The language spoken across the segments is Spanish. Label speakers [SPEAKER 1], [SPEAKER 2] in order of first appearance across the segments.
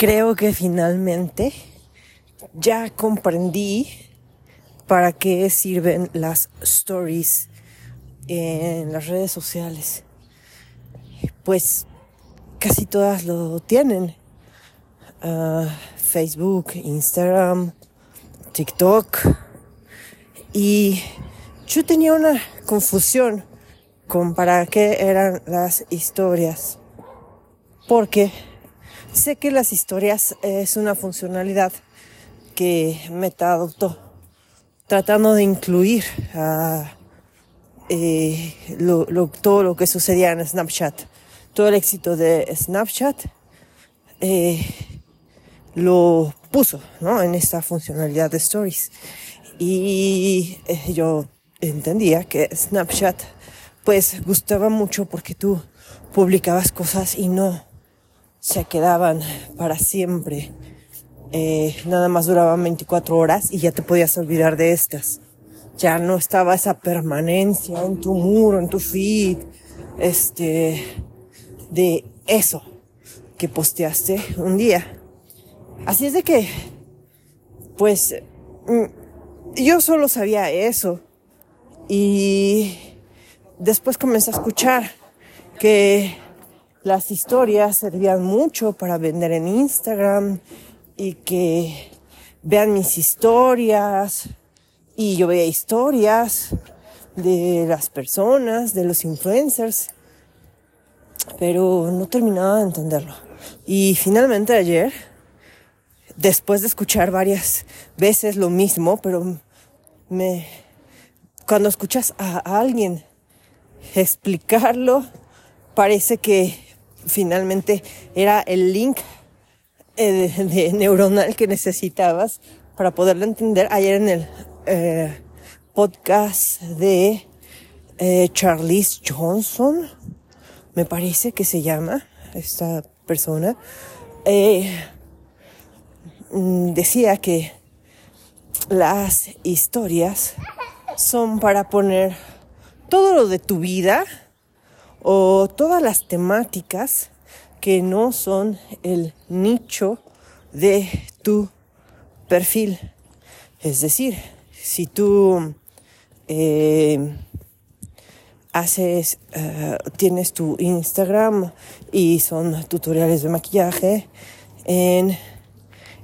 [SPEAKER 1] creo que finalmente ya comprendí para qué sirven las stories en las redes sociales. Pues casi todas lo tienen. Ah, Facebook, Instagram, TikTok. Y yo tenía una confusión con para qué eran las historias. Porque sé que las historias es una funcionalidad que Meta adoptó, tratando de incluir a eh, todo lo que sucedía en Snapchat. Todo el éxito de Snapchat eh, lo puso ¿no? en esta funcionalidad de stories. Y eh, yo entendía que Snapchat pues gustaba mucho porque tú publicabas cosas y no se quedaban para siempre. Eh, nada más duraban 24 horas y ya te podías olvidar de estas. Ya no estaba esa permanencia en tu muro, en tu feed, este, de eso que posteaste un día. Así es de que, pues, mm, yo solo sabía eso. Y después comencé a escuchar que las historias servían mucho para vender en Instagram y que vean mis historias. Y yo veía historias de las personas, de los influencers, pero no terminaba de entenderlo. Y finalmente ayer, después de escuchar varias veces lo mismo, pero me, cuando escuchas a alguien explicarlo, parece que finalmente era el link eh, de, neuronal que necesitabas para poderlo entender. Ayer en el eh, podcast de eh, Charlize Johnson, me parece que se llama esta persona, mm, decía que las historias son para poner todo lo de tu vida o todas las temáticas que no son el nicho de tu perfil. Es decir, si tú eh, haces, eh, tienes tu Instagram y son tutoriales de maquillaje, en,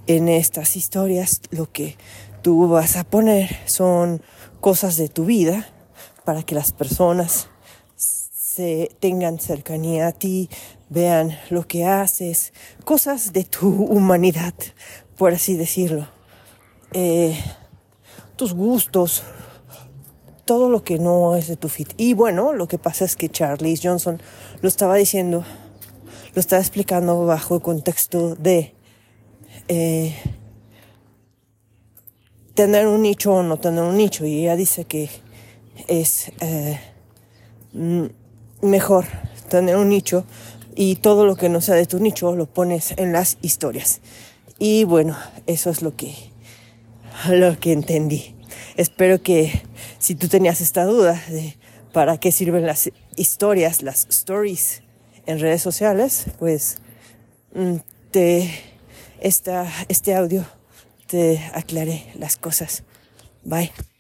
[SPEAKER 1] en estas historias lo que tú vas a poner son cosas de tu vida para que las personas tengan cercanía a ti, vean lo que haces, cosas de tu humanidad, por así decirlo. Eh, tus gustos, todo lo que no es de tu fit. Y bueno, lo que pasa es que Charlie Johnson lo estaba diciendo, lo estaba explicando bajo el contexto de eh, tener un nicho o no tener un nicho. Y ella dice que es eh, mejor tener un nicho y todo lo que no sea de tu nicho lo pones en las historias. Y bueno, eso es lo que, lo que entendí. Espero que si tú tenías esta duda de para qué sirven las historias, las stories en redes sociales, pues mm, te, esta, este audio te aclaré las cosas. Bye.